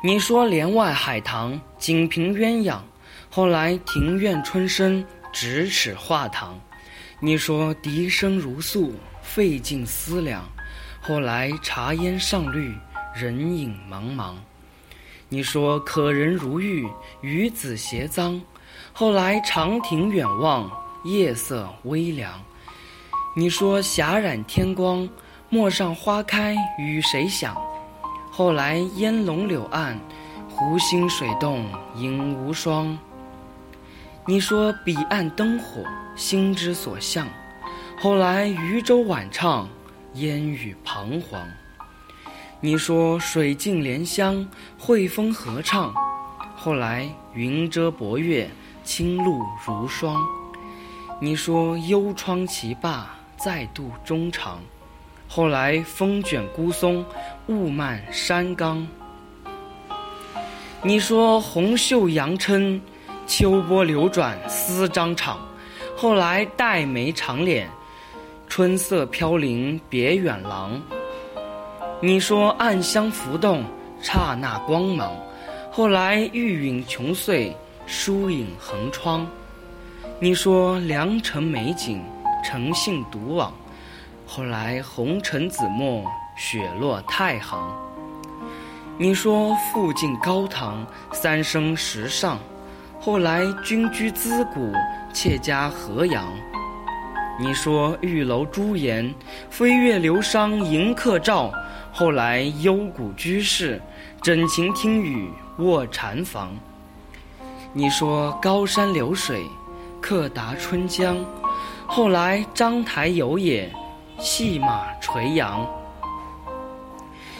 你说帘外海棠锦屏鸳鸯，后来庭院春深咫尺画堂。你说笛声如诉，费尽思量，后来茶烟上绿，人影茫茫。你说可人如玉，与子偕臧，后来长亭远望，夜色微凉。你说霞染天光，陌上花开与谁响？后来烟笼柳岸，湖心水动影无双。你说彼岸灯火，心之所向。后来渔舟晚唱，烟雨彷徨。你说水静莲香，惠风和畅。后来云遮薄月，清露如霜。你说幽窗齐罢，再度衷肠。后来风卷孤松，雾漫山冈。你说红袖扬春，秋波流转思张敞。后来黛眉长敛，春色飘零别远郎。你说暗香浮动，刹那光芒。后来玉允琼碎，疏影横窗。你说良辰美景，诚信独往。后来红尘紫陌，雪落太行。你说复进高堂，三生石上。后来君居资谷，妾家河阳。你说玉楼朱颜，飞月流觞迎客照。后来幽谷居士，枕晴听雨卧禅房。你说高山流水，客达春江。后来章台有野。戏马垂杨。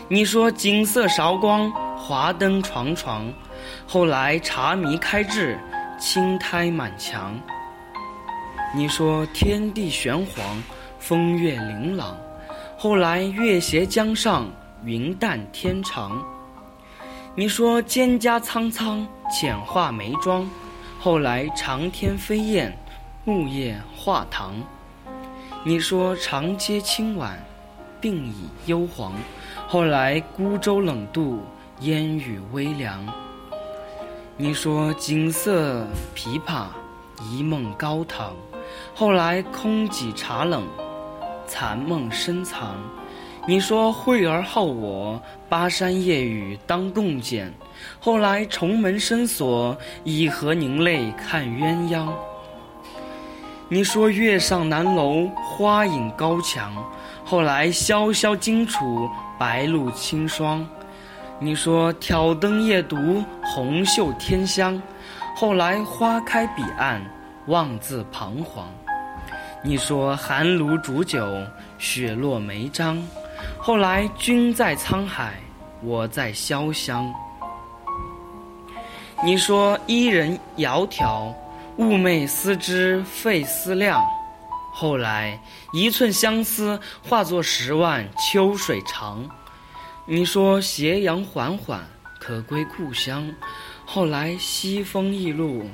你说锦瑟韶光，华灯幢幢。后来茶迷开至，青苔满墙。你说天地玄黄，风月琳琅。后来月斜江上，云淡天长。你说蒹葭苍苍，浅画眉妆。后来长天飞燕，木叶画堂。你说长街清晚，鬓已幽黄。后来孤舟冷渡，烟雨微凉。你说锦瑟琵琶，一梦高堂。后来空几茶冷，残梦深藏。你说惠而好我，巴山夜雨当共剪。后来重门深锁，以何凝泪看鸳鸯？你说月上南楼，花影高墙。后来萧萧荆楚，白露清霜。你说挑灯夜读，红袖添香。后来花开彼岸，望自彷徨。你说寒炉煮酒，雪落梅章。后来君在沧海，我在潇湘。你说伊人窈窕。寤寐思之费思量，后来一寸相思化作十万秋水长。你说斜阳缓缓可归故乡，后来西风易路，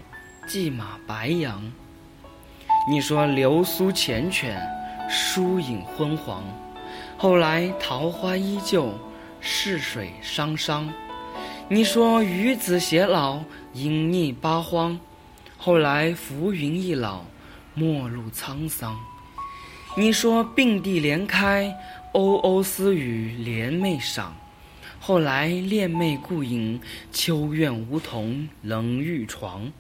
骑马白杨。你说流苏缱绻，疏影昏黄，后来桃花依旧，逝水汤汤。你说与子偕老，隐匿八荒。后来浮云易老，陌路沧桑。你说并蒂莲开，鸥鸥私语帘袂赏。后来恋妹故影，秋怨梧桐冷玉床。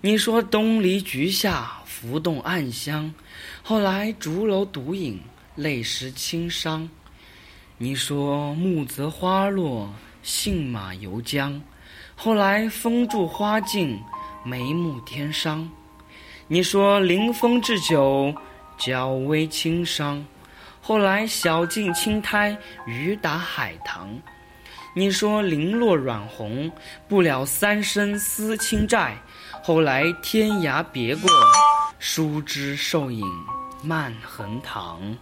你说东篱菊下，浮动暗香。后来竹楼独饮，泪湿青裳。你说暮则花落，信马由缰。后来风住花尽。眉目添伤，你说临风置酒，脚微轻伤。后来晓镜青苔，雨打海棠。你说零落软红，不了三生思亲债。后来天涯别过，疏枝瘦影漫横塘。